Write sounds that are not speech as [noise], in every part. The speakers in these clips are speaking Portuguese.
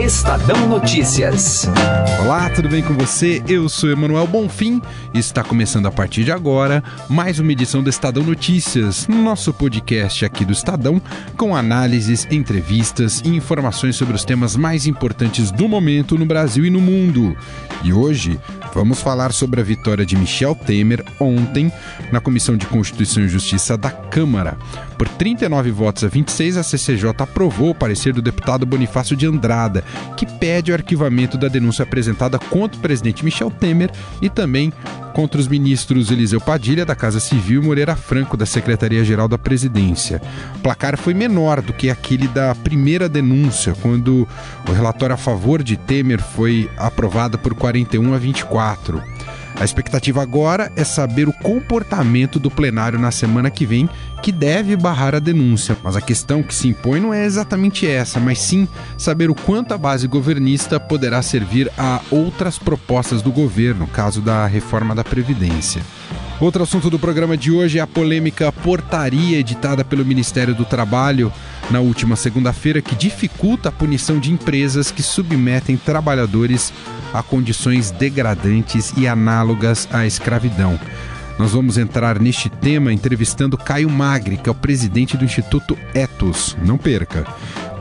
Estadão Notícias. Olá, tudo bem com você? Eu sou Emanuel Bonfim e está começando a partir de agora mais uma edição do Estadão Notícias, nosso podcast aqui do Estadão, com análises, entrevistas e informações sobre os temas mais importantes do momento no Brasil e no mundo. E hoje vamos falar sobre a vitória de Michel Temer ontem na Comissão de Constituição e Justiça da Câmara. Por 39 votos a 26, a CCJ aprovou o parecer do deputado Bonifácio de Andrada, que pede o arquivamento da denúncia apresentada contra o presidente Michel Temer e também contra os ministros Eliseu Padilha, da Casa Civil, e Moreira Franco, da Secretaria-Geral da Presidência. O placar foi menor do que aquele da primeira denúncia, quando o relatório a favor de Temer foi aprovado por 41 a 24. A expectativa agora é saber o comportamento do plenário na semana que vem, que deve barrar a denúncia. Mas a questão que se impõe não é exatamente essa, mas sim saber o quanto a base governista poderá servir a outras propostas do governo, caso da reforma da Previdência. Outro assunto do programa de hoje é a polêmica portaria editada pelo Ministério do Trabalho na última segunda-feira que dificulta a punição de empresas que submetem trabalhadores a condições degradantes e análogas à escravidão. Nós vamos entrar neste tema entrevistando Caio Magri, que é o presidente do Instituto Etos. Não perca.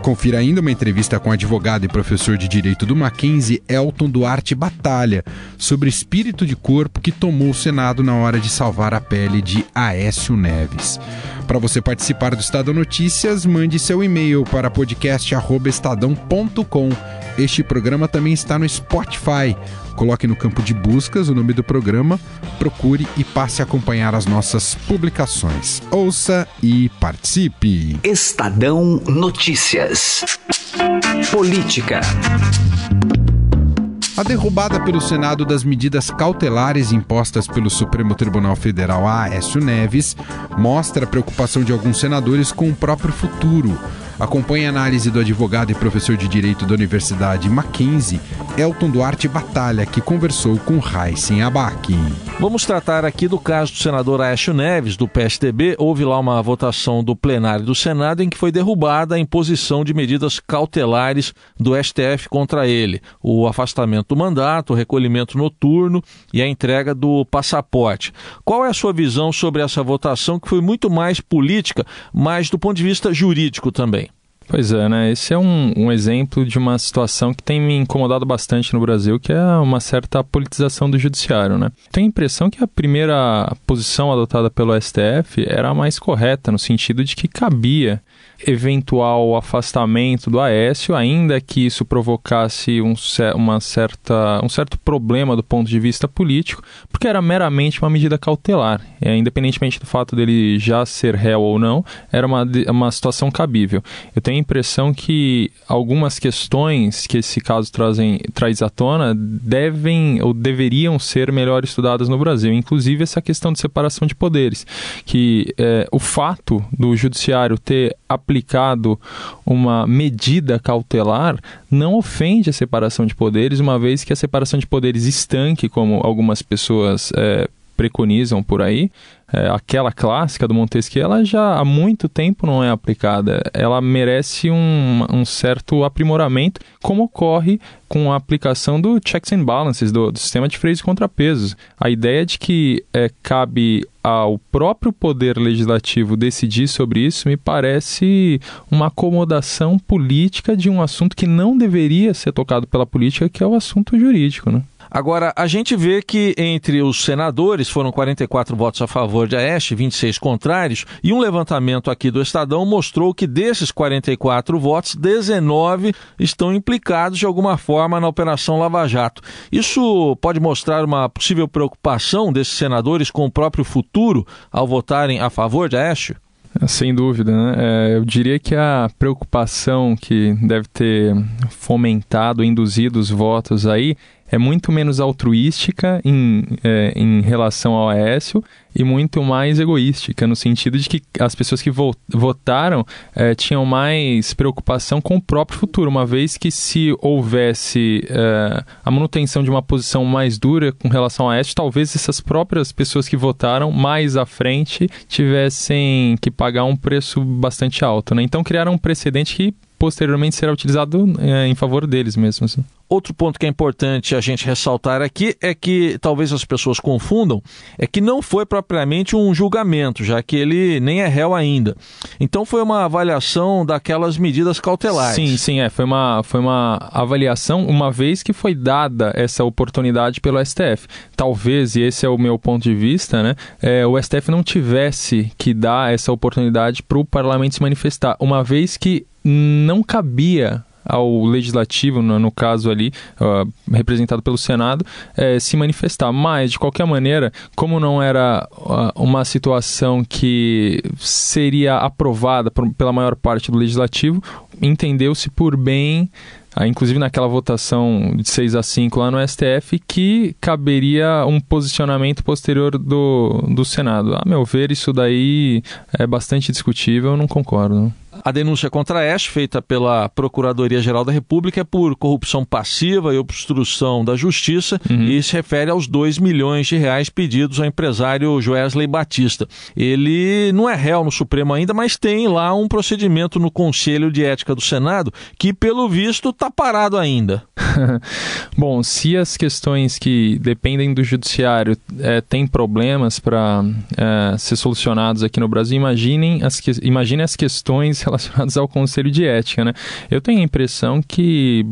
Confira ainda uma entrevista com advogado e professor de direito do Mackenzie, Elton Duarte Batalha, sobre espírito de corpo que tomou o Senado na hora de salvar a pele de Aécio Neves. Para você participar do Estadão Notícias, mande seu e-mail para podcast@estadão.com. Este programa também está no Spotify. Coloque no campo de buscas o nome do programa, procure e passe a acompanhar as nossas publicações. Ouça e participe. Estadão Notícias. Política. A derrubada pelo Senado das medidas cautelares impostas pelo Supremo Tribunal Federal a Aécio Neves mostra a preocupação de alguns senadores com o próprio futuro. Acompanhe a análise do advogado e professor de Direito da Universidade Mackenzie, Elton Duarte Batalha, que conversou com Raíssen Abac. Vamos tratar aqui do caso do senador Aécio Neves, do PSDB. Houve lá uma votação do plenário do Senado em que foi derrubada a imposição de medidas cautelares do STF contra ele. O afastamento do mandato, o recolhimento noturno e a entrega do passaporte. Qual é a sua visão sobre essa votação que foi muito mais política, mas do ponto de vista jurídico também? Pois é, né? Esse é um, um, exemplo de uma situação que tem me incomodado bastante no Brasil, que é uma certa politização do judiciário, né? Tenho a impressão que a primeira posição adotada pelo STF era a mais correta, no sentido de que cabia eventual afastamento do Aécio, ainda que isso provocasse um, uma certa, um certo problema do ponto de vista político, porque era meramente uma medida cautelar. É, independentemente do fato dele já ser réu ou não, era uma, uma situação cabível. Eu tenho a impressão que algumas questões que esse caso trazem, traz à tona devem ou deveriam ser melhor estudadas no Brasil, inclusive essa questão de separação de poderes, que é, o fato do judiciário ter aplicado uma medida cautelar não ofende a separação de poderes, uma vez que a separação de poderes estanque, como algumas pessoas é, preconizam por aí, é, aquela clássica do Montesquieu, ela já há muito tempo não é aplicada. Ela merece um, um certo aprimoramento, como ocorre com a aplicação do checks and balances, do, do sistema de freios e contrapesos. A ideia de que é, cabe ao próprio poder legislativo decidir sobre isso me parece uma acomodação política de um assunto que não deveria ser tocado pela política, que é o assunto jurídico, né? Agora, a gente vê que entre os senadores foram 44 votos a favor de Aeste, 26 contrários, e um levantamento aqui do Estadão mostrou que desses 44 votos, 19 estão implicados de alguma forma na Operação Lava Jato. Isso pode mostrar uma possível preocupação desses senadores com o próprio futuro ao votarem a favor de Aeste? Sem dúvida, né? É, eu diria que a preocupação que deve ter fomentado, induzido os votos aí é muito menos altruística em, é, em relação ao Aécio e muito mais egoística, no sentido de que as pessoas que votaram é, tinham mais preocupação com o próprio futuro, uma vez que se houvesse é, a manutenção de uma posição mais dura com relação a Aécio, talvez essas próprias pessoas que votaram mais à frente tivessem que pagar um preço bastante alto. Né? Então criaram um precedente que posteriormente será utilizado é, em favor deles mesmos. Outro ponto que é importante a gente ressaltar aqui é que talvez as pessoas confundam, é que não foi propriamente um julgamento, já que ele nem é réu ainda. Então foi uma avaliação daquelas medidas cautelares. Sim, sim, é. Foi uma, foi uma avaliação, uma vez que foi dada essa oportunidade pelo STF. Talvez, e esse é o meu ponto de vista, né, é, o STF não tivesse que dar essa oportunidade para o parlamento se manifestar, uma vez que não cabia ao legislativo, no, no caso ali, uh, representado pelo Senado, é, se manifestar. Mas, de qualquer maneira, como não era uh, uma situação que seria aprovada por, pela maior parte do legislativo, entendeu-se por bem ah, inclusive naquela votação de 6 a 5 lá no STF, que caberia um posicionamento posterior do, do Senado. A meu ver, isso daí é bastante discutível, eu não concordo. A denúncia contra a Ash, feita pela Procuradoria-Geral da República, é por corrupção passiva e obstrução da justiça uhum. e se refere aos 2 milhões de reais pedidos ao empresário Joesley Batista. Ele não é réu no Supremo ainda, mas tem lá um procedimento no Conselho de Ética do Senado que, pelo visto, está parado ainda. [laughs] Bom, se as questões que dependem do judiciário é, têm problemas para é, ser solucionados aqui no Brasil, imaginem as, que, imagine as questões relacionadas ao Conselho de Ética. Né? Eu tenho a impressão que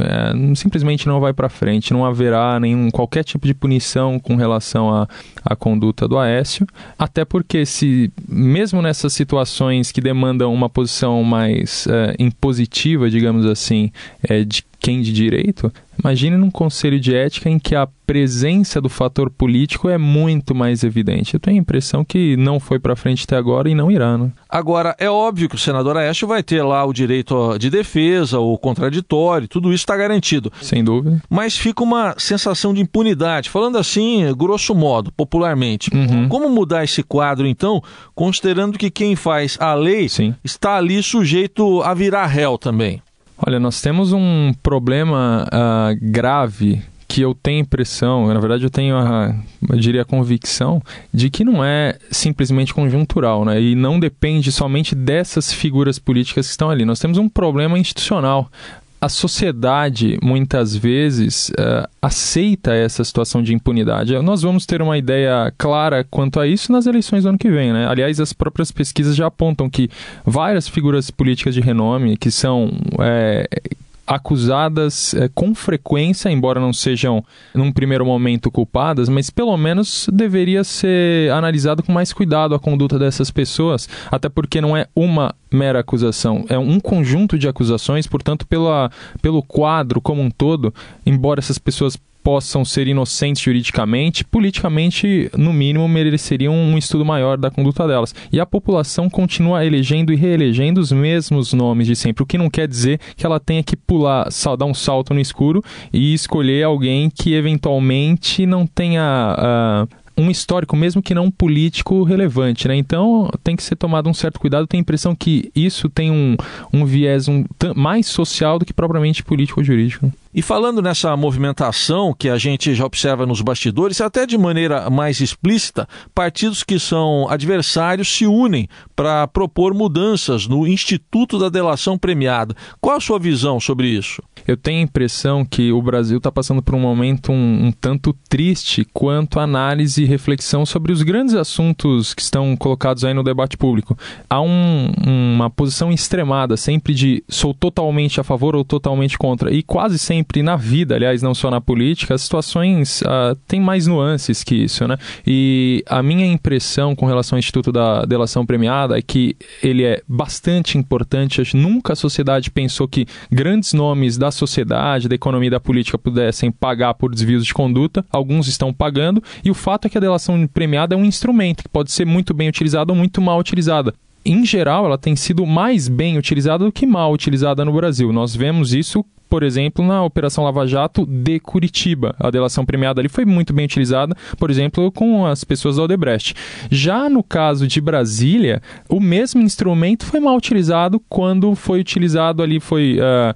é, simplesmente não vai para frente, não haverá nenhum qualquer tipo de punição com relação à, à conduta do Aécio, até porque se mesmo nessas situações que demandam uma posição mais é, impositiva, digamos assim, é, de quem de direito, imagine num conselho de ética em que a presença do fator político é muito mais evidente. Eu tenho a impressão que não foi para frente até agora e não irá. Né? Agora, é óbvio que o senador Aécio vai ter lá o direito de defesa, o contraditório, tudo isso está garantido. Sem dúvida. Mas fica uma sensação de impunidade, falando assim, grosso modo, popularmente. Uhum. Como mudar esse quadro, então, considerando que quem faz a lei Sim. está ali sujeito a virar réu também? Olha, nós temos um problema uh, grave que eu tenho impressão, na verdade eu tenho a, eu diria a convicção de que não é simplesmente conjuntural, né? E não depende somente dessas figuras políticas que estão ali. Nós temos um problema institucional a sociedade muitas vezes uh, aceita essa situação de impunidade. Nós vamos ter uma ideia clara quanto a isso nas eleições do ano que vem. Né? Aliás, as próprias pesquisas já apontam que várias figuras políticas de renome que são é, acusadas é, com frequência, embora não sejam num primeiro momento culpadas, mas pelo menos deveria ser analisado com mais cuidado a conduta dessas pessoas, até porque não é uma mera acusação, é um conjunto de acusações, portanto, pela, pelo quadro como um todo, embora essas pessoas possam ser inocentes juridicamente, politicamente, no mínimo, mereceriam um estudo maior da conduta delas. E a população continua elegendo e reelegendo os mesmos nomes de sempre, o que não quer dizer que ela tenha que pular, dar um salto no escuro e escolher alguém que eventualmente não tenha. Uh, um histórico, mesmo que não político, relevante, né? Então tem que ser tomado um certo cuidado. Tenho a impressão que isso tem um, um viés um, mais social do que propriamente político ou jurídico. E falando nessa movimentação que a gente já observa nos bastidores, até de maneira mais explícita, partidos que são adversários se unem para propor mudanças no Instituto da Delação Premiada. Qual a sua visão sobre isso? Eu tenho a impressão que o Brasil está passando por um momento um, um tanto triste quanto análise e reflexão sobre os grandes assuntos que estão colocados aí no debate público. Há um, uma posição extremada, sempre de sou totalmente a favor ou totalmente contra, e quase sempre sempre na vida, aliás, não só na política, as situações uh, têm mais nuances que isso, né? E a minha impressão com relação ao Instituto da Delação Premiada é que ele é bastante importante. Nunca a sociedade pensou que grandes nomes da sociedade, da economia e da política pudessem pagar por desvios de conduta. Alguns estão pagando, e o fato é que a delação premiada é um instrumento que pode ser muito bem utilizado ou muito mal utilizada em geral, ela tem sido mais bem utilizada do que mal utilizada no Brasil. Nós vemos isso por exemplo, na Operação Lava Jato de Curitiba. A delação premiada ali foi muito bem utilizada, por exemplo, com as pessoas da Odebrecht. Já no caso de Brasília, o mesmo instrumento foi mal utilizado quando foi utilizado ali, foi uh,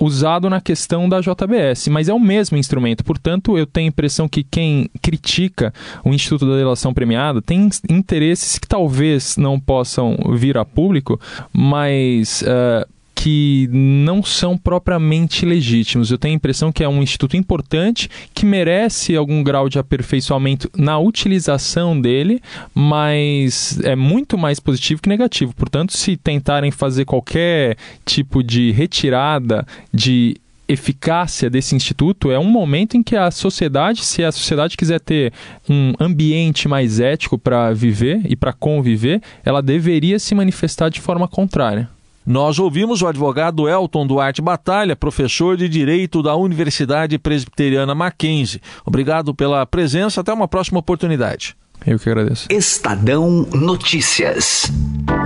usado na questão da JBS, mas é o mesmo instrumento. Portanto, eu tenho a impressão que quem critica o Instituto da Delação Premiada tem interesses que talvez não possam vir a público, mas uh, que não são propriamente legítimos. Eu tenho a impressão que é um instituto importante que merece algum grau de aperfeiçoamento na utilização dele, mas é muito mais positivo que negativo. Portanto, se tentarem fazer qualquer tipo de retirada de eficácia desse instituto é um momento em que a sociedade, se a sociedade quiser ter um ambiente mais ético para viver e para conviver, ela deveria se manifestar de forma contrária. Nós ouvimos o advogado Elton Duarte Batalha, professor de Direito da Universidade Presbiteriana Mackenzie. Obrigado pela presença, até uma próxima oportunidade. Eu que agradeço. Estadão Notícias.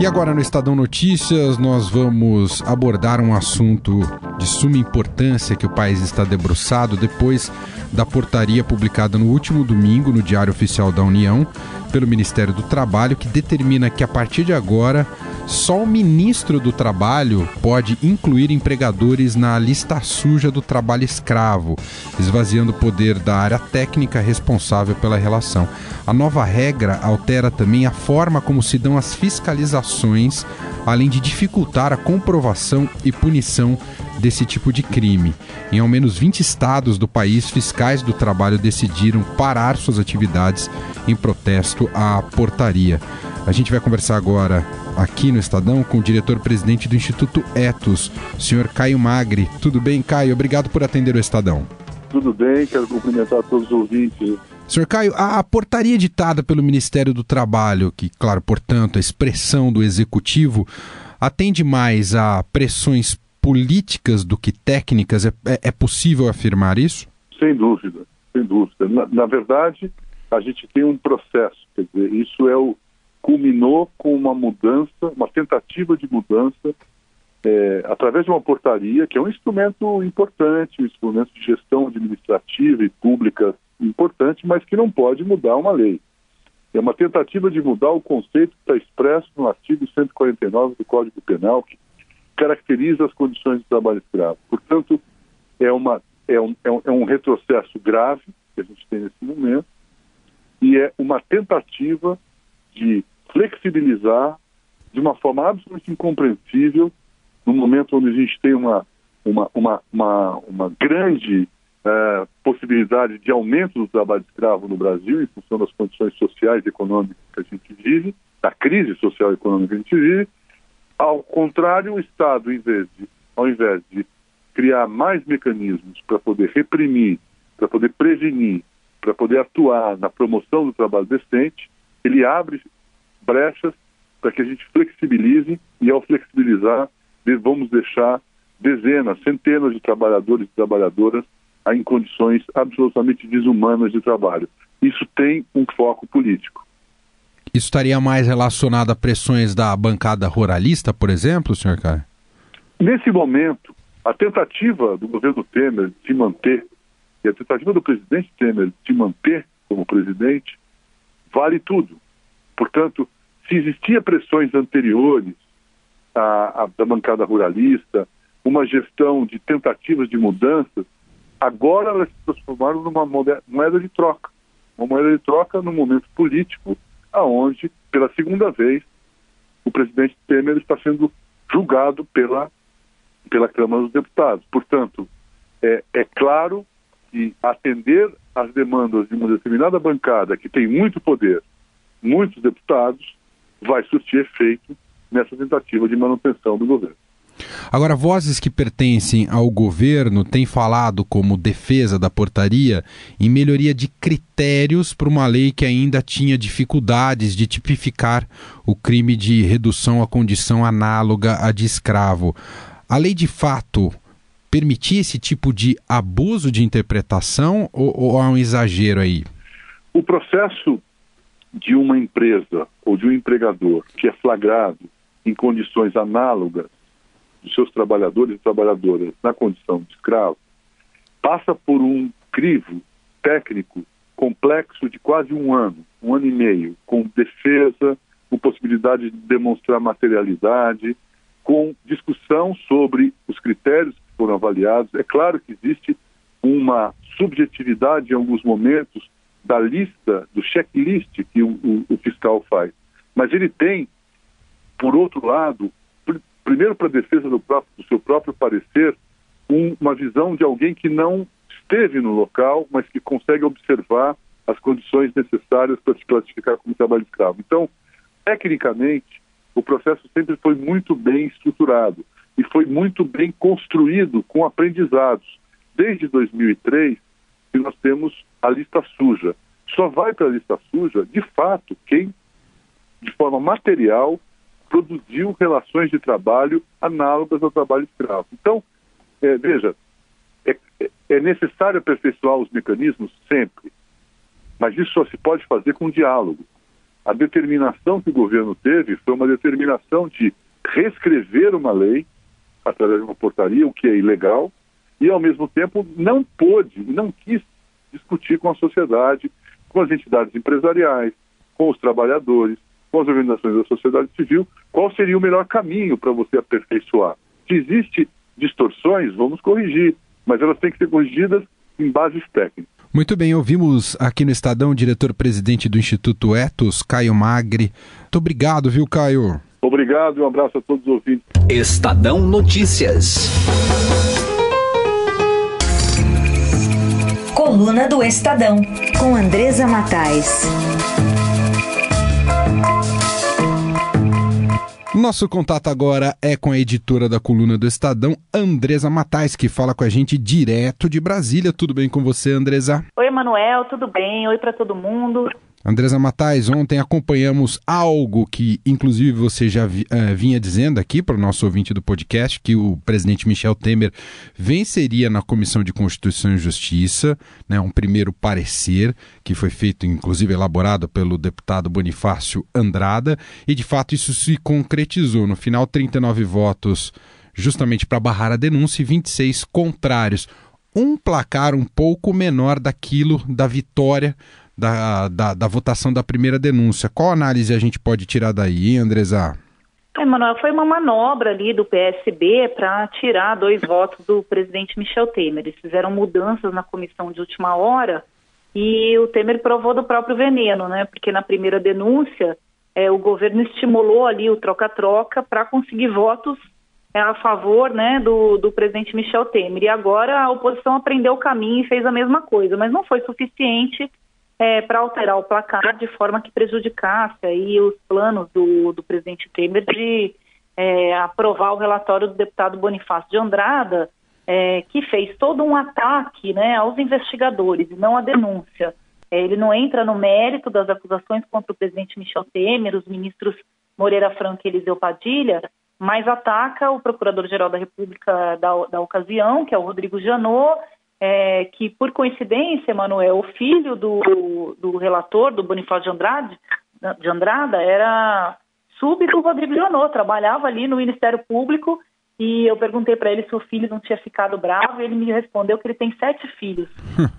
E agora no Estadão Notícias nós vamos abordar um assunto de suma importância que o país está debruçado depois da portaria publicada no último domingo no Diário Oficial da União pelo Ministério do Trabalho que determina que a partir de agora só o ministro do Trabalho pode incluir empregadores na lista suja do trabalho escravo, esvaziando o poder da área técnica responsável pela relação. A nova regra altera também a forma como se dão as fiscalizações, além de dificultar a comprovação e punição desse tipo de crime. Em ao menos 20 estados do país, fiscais do trabalho decidiram parar suas atividades em protesto à portaria. A gente vai conversar agora aqui no Estadão com o diretor-presidente do Instituto Etos, senhor Caio Magri. Tudo bem, Caio? Obrigado por atender o Estadão. Tudo bem, quero cumprimentar todos os ouvintes. Senhor Caio, a, a portaria editada pelo Ministério do Trabalho, que, claro, portanto, a expressão do Executivo, atende mais a pressões políticas do que técnicas? É, é, é possível afirmar isso? Sem dúvida, sem dúvida. Na, na verdade, a gente tem um processo, quer dizer, isso é o, culminou com uma mudança, uma tentativa de mudança, é, através de uma portaria, que é um instrumento importante, um instrumento de gestão administrativa e pública importante, mas que não pode mudar uma lei. É uma tentativa de mudar o conceito que está expresso no artigo 149 do Código Penal, que caracteriza as condições de trabalho escravo. Portanto, é, uma, é, um, é um, é um retrocesso grave que a gente tem nesse momento e é uma tentativa de flexibilizar de uma forma absolutamente incompreensível no momento onde a gente tem uma, uma, uma, uma, uma grande uh, possibilidade de aumento do trabalho escravo no Brasil em função das condições sociais e econômicas que a gente vive, da crise social e econômica que a gente vive. Ao contrário, o Estado, em vez de, ao invés de criar mais mecanismos para poder reprimir, para poder prevenir, para poder atuar na promoção do trabalho decente, ele abre brechas para que a gente flexibilize e, ao flexibilizar, vamos deixar dezenas, centenas de trabalhadores e trabalhadoras em condições absolutamente desumanas de trabalho. Isso tem um foco político. Isso estaria mais relacionado a pressões da bancada ruralista, por exemplo, senhor Caio? Nesse momento, a tentativa do governo Temer de se manter, e a tentativa do presidente Temer de se manter como presidente, vale tudo. Portanto, se existia pressões anteriores à, à, da bancada ruralista, uma gestão de tentativas de mudanças, agora elas se transformaram numa moeda de troca. Uma moeda de troca no momento político, aonde, pela segunda vez, o presidente Temer está sendo julgado pela, pela Câmara dos Deputados. Portanto, é, é claro que atender às demandas de uma determinada bancada que tem muito poder, muitos deputados, vai surtir efeito nessa tentativa de manutenção do governo. Agora, vozes que pertencem ao governo têm falado como defesa da portaria em melhoria de critérios para uma lei que ainda tinha dificuldades de tipificar o crime de redução à condição análoga à de escravo. A lei de fato permitia esse tipo de abuso de interpretação ou, ou há um exagero aí? O processo de uma empresa ou de um empregador que é flagrado em condições análogas dos seus trabalhadores e trabalhadoras na condição de escravo, passa por um crivo técnico complexo de quase um ano, um ano e meio, com defesa, com possibilidade de demonstrar materialidade, com discussão sobre os critérios que foram avaliados. É claro que existe uma subjetividade em alguns momentos da lista, do checklist que o, o, o fiscal faz. Mas ele tem, por outro lado, pr primeiro para a defesa do, próprio, do, seu próprio parecer, um, uma visão de alguém que não esteve no local, mas que consegue observar as condições necessárias para se classificar como trabalho escravo. Então, tecnicamente, o processo sempre foi muito bem estruturado e foi muito bem construído com aprendizados. Desde 2003, que nós temos a lista suja. Só vai para a lista suja, de fato, quem, de forma material, produziu relações de trabalho análogas ao trabalho escravo. Então, é, veja, é, é necessário aperfeiçoar os mecanismos sempre, mas isso só se pode fazer com diálogo. A determinação que o governo teve foi uma determinação de reescrever uma lei através de uma portaria, o que é ilegal, e ao mesmo tempo não pôde, não quis discutir com a sociedade, com as entidades empresariais, com os trabalhadores, com as organizações da sociedade civil, qual seria o melhor caminho para você aperfeiçoar. Se existe distorções, vamos corrigir, mas elas têm que ser corrigidas em bases técnicas. Muito bem, ouvimos aqui no Estadão o diretor-presidente do Instituto Etos, Caio Magri. Muito obrigado, viu, Caio? Obrigado e um abraço a todos os ouvintes. Estadão Notícias. Coluna do Estadão, com Andresa Matais. Nosso contato agora é com a editora da coluna do Estadão, Andresa Matais, que fala com a gente direto de Brasília. Tudo bem com você, Andresa? Oi, Manuel, tudo bem? Oi para todo mundo. Andresa Matais, ontem acompanhamos algo que, inclusive, você já vi, uh, vinha dizendo aqui para o nosso ouvinte do podcast, que o presidente Michel Temer venceria na Comissão de Constituição e Justiça, né, um primeiro parecer que foi feito, inclusive, elaborado pelo deputado Bonifácio Andrada, e de fato isso se concretizou. No final, 39 votos justamente para barrar a denúncia e 26 contrários. Um placar um pouco menor daquilo da vitória da, da, da votação da primeira denúncia. Qual análise a gente pode tirar daí, hein, Andresa? É, Manuel, foi uma manobra ali do PSB para tirar dois votos do presidente Michel Temer. Eles fizeram mudanças na comissão de última hora e o Temer provou do próprio veneno, né? Porque na primeira denúncia é, o governo estimulou ali o troca-troca para conseguir votos é, a favor né, do, do presidente Michel Temer. E agora a oposição aprendeu o caminho e fez a mesma coisa, mas não foi suficiente é, para alterar o placar de forma que prejudicasse aí os planos do, do presidente Temer de é, aprovar o relatório do deputado Bonifácio de Andrada, é, que fez todo um ataque né, aos investigadores e não a denúncia. É, ele não entra no mérito das acusações contra o presidente Michel Temer, os ministros Moreira Franco e Eliseu Padilha, mas ataca o procurador-geral da República da, da ocasião, que é o Rodrigo Janot, é, que, por coincidência, Manuel, o filho do, do relator, do Bonifácio de, Andrade, de Andrada, era sub do Rodrigo Janot, trabalhava ali no Ministério Público e eu perguntei para ele se o filho não tinha ficado bravo e ele me respondeu que ele tem sete filhos,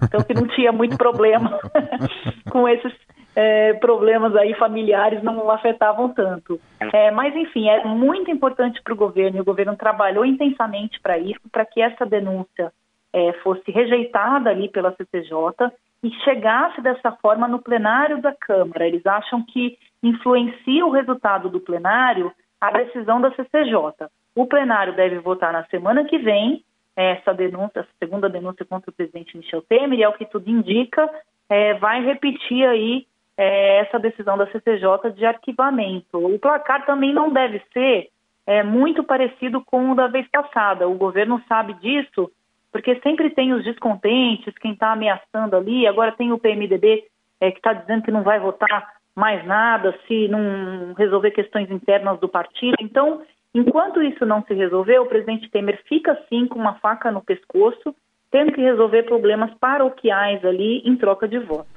então que não tinha muito problema [laughs] com esses é, problemas aí familiares não afetavam tanto. É, mas enfim, é muito importante para o governo e o governo trabalhou intensamente para isso, para que essa denúncia é, fosse rejeitada ali pela CCJ e chegasse dessa forma no plenário da Câmara. Eles acham que influencia o resultado do plenário a decisão da CCJ. O plenário deve votar na semana que vem essa denúncia, essa segunda denúncia contra o presidente Michel Temer, e é o que tudo indica, é, vai repetir aí é, essa decisão da CCJ de arquivamento. O placar também não deve ser é, muito parecido com o da vez passada. O governo sabe disso porque sempre tem os descontentes, quem está ameaçando ali, agora tem o PMDB é, que está dizendo que não vai votar mais nada se não resolver questões internas do partido. Então, enquanto isso não se resolver, o presidente Temer fica assim com uma faca no pescoço, tendo que resolver problemas paroquiais ali em troca de voto.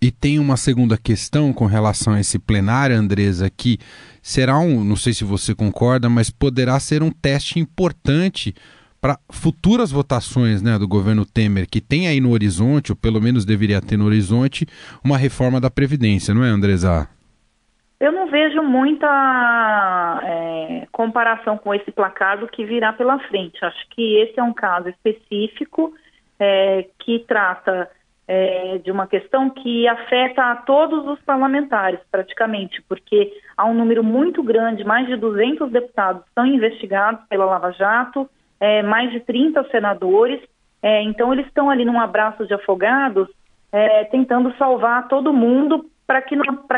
E tem uma segunda questão com relação a esse plenário, Andresa, que será um, não sei se você concorda, mas poderá ser um teste importante para futuras votações né, do governo Temer, que tem aí no horizonte, ou pelo menos deveria ter no horizonte, uma reforma da Previdência, não é, Andresa? Eu não vejo muita é, comparação com esse placar do que virá pela frente. Acho que esse é um caso específico é, que trata é, de uma questão que afeta a todos os parlamentares, praticamente, porque há um número muito grande, mais de 200 deputados são investigados pela Lava Jato, é, mais de 30 senadores, é, então eles estão ali num abraço de afogados, é, tentando salvar todo mundo para que,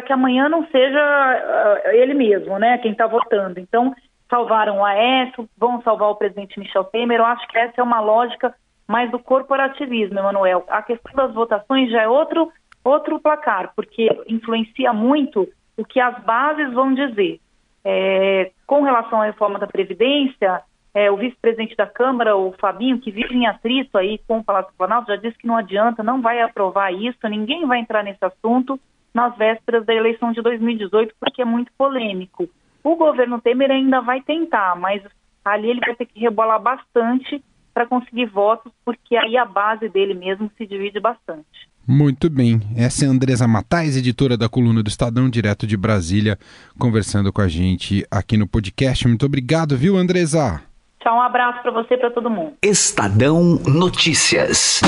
que amanhã não seja uh, ele mesmo, né, quem está votando. Então, salvaram o Aécio, vão salvar o presidente Michel Temer. Eu acho que essa é uma lógica mais do corporativismo, Emanuel. A questão das votações já é outro, outro placar, porque influencia muito o que as bases vão dizer. É, com relação à reforma da Previdência, é, o vice-presidente da Câmara, o Fabinho, que vive em atrito aí com o Palácio Planalto, já disse que não adianta, não vai aprovar isso, ninguém vai entrar nesse assunto nas vésperas da eleição de 2018, porque é muito polêmico. O governo Temer ainda vai tentar, mas ali ele vai ter que rebolar bastante para conseguir votos, porque aí a base dele mesmo se divide bastante. Muito bem. Essa é a Andresa Matais, editora da coluna do Estadão, direto de Brasília, conversando com a gente aqui no podcast. Muito obrigado, viu, Andresa? Tchau, um abraço para você e para todo mundo. Estadão Notícias.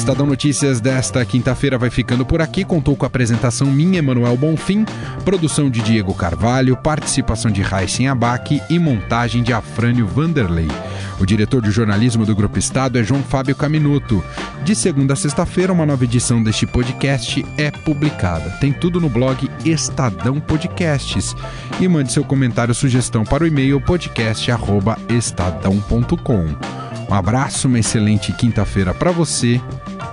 Estadão Notícias desta quinta-feira vai ficando por aqui. Contou com a apresentação minha, Emanuel Bonfim, produção de Diego Carvalho, participação de Raíssen Abac e montagem de Afrânio Vanderlei. O diretor de jornalismo do Grupo Estado é João Fábio Caminuto. De segunda a sexta-feira, uma nova edição deste podcast é publicada. Tem tudo no blog Estadão Podcasts. E mande seu comentário ou sugestão para o e-mail podcast.estadão.com. Um abraço, uma excelente quinta-feira para você